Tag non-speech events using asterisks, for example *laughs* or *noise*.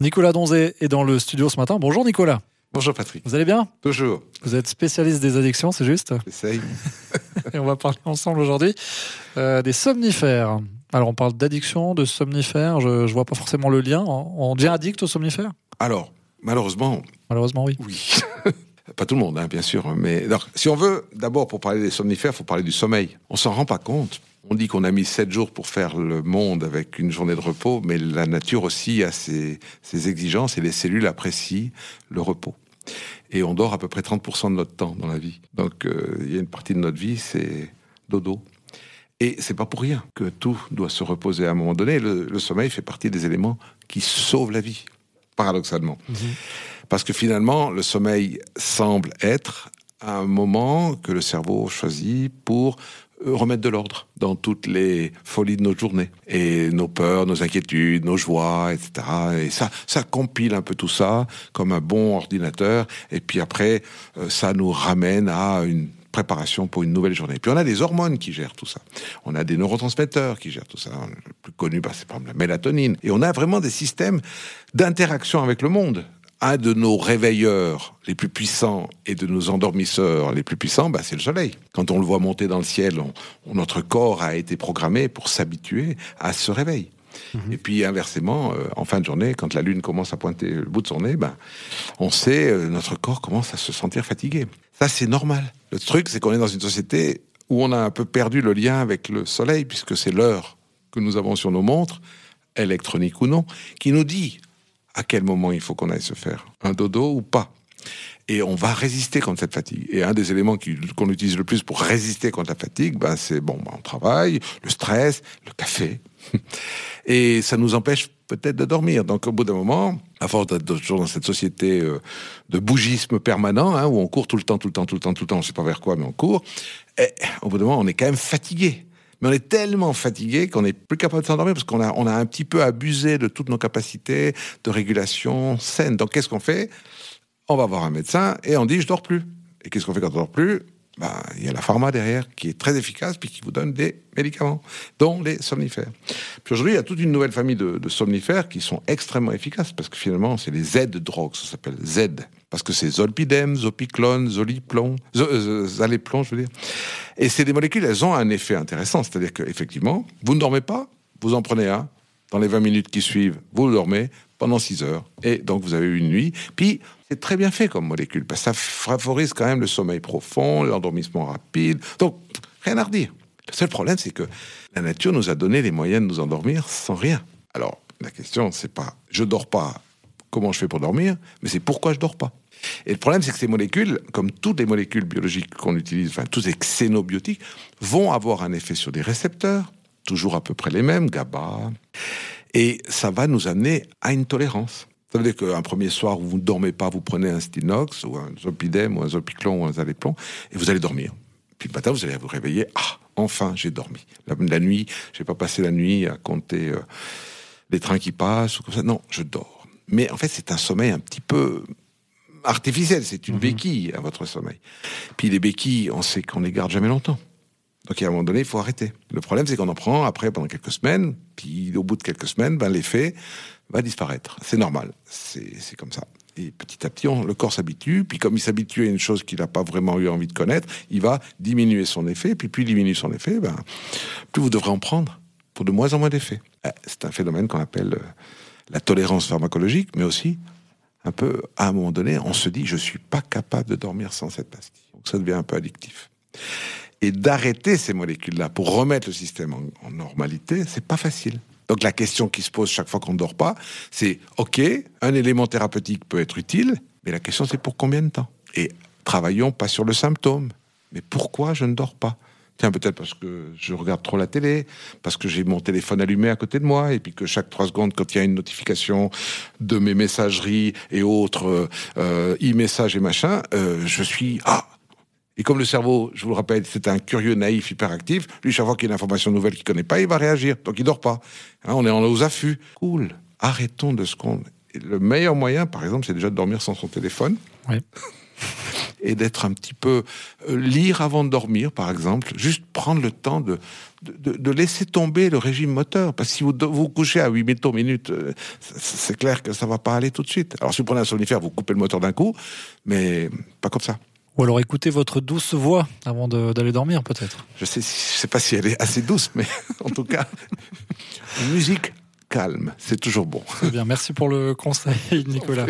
Nicolas Donzé est dans le studio ce matin. Bonjour Nicolas. Bonjour Patrick. Vous allez bien? Toujours. Vous êtes spécialiste des addictions, c'est juste? J'essaye. *laughs* Et on va parler ensemble aujourd'hui euh, des somnifères. Alors on parle d'addiction, de somnifères, je ne vois pas forcément le lien. On devient addict aux somnifères? Alors, malheureusement. Malheureusement, oui. Oui. *laughs* pas tout le monde, hein, bien sûr. Mais alors, si on veut, d'abord, pour parler des somnifères, il faut parler du sommeil. On s'en rend pas compte. On dit qu'on a mis sept jours pour faire le monde avec une journée de repos, mais la nature aussi a ses, exigences et les cellules apprécient le repos. Et on dort à peu près 30% de notre temps dans la vie. Donc euh, il y a une partie de notre vie, c'est dodo. Et c'est pas pour rien que tout doit se reposer à un moment donné. Le, sommeil fait partie des éléments qui sauvent la vie, paradoxalement. Mhm. Parce que finalement, le sommeil semble être un moment que le cerveau choisit pour remettre de l'ordre dans toutes les folies de nos journées et nos peurs, nos inquiétudes, nos joies, etc. Et ça, ça compile un peu tout ça comme un bon ordinateur. Et puis après, euh, ça nous ramène à une préparation pour une nouvelle journée. Puis on a des hormones qui gèrent tout ça. On a des neurotransmetteurs qui gèrent tout ça. Le plus connu, bah, c'est par exemple la mélatonine. Et on a vraiment des systèmes d'interaction avec le monde un de nos réveilleurs les plus puissants et de nos endormisseurs les plus puissants, bah, c'est le soleil. Quand on le voit monter dans le ciel, notre corps a été programmé pour s'habituer à ce réveil. Mhm. Et puis inversement, euh, en fin de journée, quand la lune commence à pointer le bout de son nez, ben, on sait, euh, notre corps commence à se sentir fatigué. Ça, c'est normal. Le truc, c'est qu'on est dans une société où on a un peu perdu le lien avec le soleil, puisque c'est l'heure que nous avons sur nos montres, électroniques ou non, qui nous dit à quel moment il faut qu'on aille se faire un dodo ou pas. Et on va résister contre cette fatigue. Et un des éléments qu'on utilise le plus pour résister contre la fatigue, ben c'est bon, ben on travaille, le stress, le café. *laughs* Et ça nous empêche peut-être de dormir. Donc au bout d'un moment, à force d'être toujours dans cette société euh, de bougisme permanent, hein, où on court tout le temps, tout le temps, tout le temps, tout le temps, on ne sait pas vers quoi, mais on court, et, au bout d'un moment, on est quand même fatigué mais on est tellement fatigué qu'on n'est plus capable de s'endormir parce qu'on a, un petit peu abusé de toutes nos capacités de régulation saine. Donc qu'est-ce qu'on fait? On va voir un médecin et on dit je dors plus. Et qu'est-ce qu'on fait quand on dort plus? Bah, il y a la pharma derrière qui est très efficace puis qui vous donne des médicaments, dont les somnifères. Puis aujourd'hui, il y a toute une nouvelle famille de, somnifères qui sont extrêmement efficaces parce que finalement, c'est les Z-drogues, ça s'appelle Z. Parce que c'est zolpidem, zopiclone, zoliplon, euh, zaléplon, je veux dire. Et ces des molécules, elles ont un effet intéressant. C'est-à-dire qu'effectivement, vous ne dormez pas, vous en prenez un. Dans les 20 minutes qui suivent, vous dormez pendant 6 heures. Et donc, vous avez une nuit. Puis, c'est très bien fait comme molécule, parce que ça favorise quand même le sommeil profond, l'endormissement rapide. Donc, rien à redire. Le seul problème, c'est que la nature nous a donné les moyens de nous endormir sans rien. Alors, la question, c'est pas je dors pas, comment je fais pour dormir, mais c'est pourquoi je dors pas. Et le problème, c'est que ces molécules, comme toutes les molécules biologiques qu'on utilise, enfin tous les xénobiotiques, vont avoir un effet sur des récepteurs, toujours à peu près les mêmes, GABA, et ça va nous amener à une tolérance. Ça veut dire qu'un premier soir où vous ne dormez pas, vous prenez un Stinox ou un Zolpidem ou un Zolpiclon ou un Zaléplon et vous allez dormir. Puis le matin, vous allez vous réveiller. Ah, enfin, j'ai dormi. La, la nuit, j'ai pas passé la nuit à compter euh, les trains qui passent ou comme ça. Non, je dors. Mais en fait, c'est un sommeil un petit peu artificiel. C'est une mhm. béquille à votre sommeil. Puis les béquilles, on sait qu'on les garde jamais longtemps. Donc à un moment donné, il faut arrêter. Le problème, c'est qu'on en prend après pendant quelques semaines, puis au bout de quelques semaines, ben, l'effet va disparaître. C'est normal, c'est comme ça. Et petit à petit, le corps s'habitue, puis comme il s'habitue à une chose qu'il n'a pas vraiment eu envie de connaître, il va diminuer son effet, puis plus il diminue son effet, ben, plus vous devrez en prendre pour de moins en moins d'effets. Euh, c'est un phénomène qu'on appelle euh, la tolérance pharmacologique, mais aussi un peu, à un moment donné, on se dit, je suis pas capable de dormir sans cette pastille. Donc ça devient un peu addictif et d'arrêter ces molécules-là pour remettre le système en, normalité, c'est pas facile. Donc la question qui se pose chaque fois qu'on ne dort pas, c'est OK, un élément thérapeutique peut être utile, mais la question c'est pour combien de temps? Et travaillons pas sur le symptôme, mais pourquoi je ne dors pas? Tiens, peut-être parce que je regarde trop la télé, parce que j'ai mon téléphone allumé à côté de moi, et puis que chaque trois secondes, quand il y a une notification de mes messageries et autres euh, e-messages et machin, euh, je suis ah et comme le cerveau, je vous le rappelle, c'est un curieux naïf hyperactif, lui, chaque fois qu'il y a une information nouvelle qu'il connaît pas, il va réagir. Donc il dort pas. Hein, on est en aux affûts. Cool. Arrêtons de ce qu'on. Le meilleur moyen, par exemple, c'est déjà de dormir sans son téléphone. *laughs* et d'être un petit peu euh, lire avant de dormir, par exemple, juste prendre le temps de, de, de laisser tomber le régime moteur. Parce que si vous vous couchez à 8 métaux minutes, euh, c'est clair que ça va pas aller tout de suite. Alors si vous prenez un somnifère, vous coupez le moteur d'un coup, mais pas comme ça. Ou alors écoutez votre douce voix avant d'aller dormir, peut-être. Je sais, je sais pas si elle est assez douce, mais *laughs* en tout cas, musique calme, c'est toujours bon. Très bien, merci pour le conseil, *laughs* Nicolas.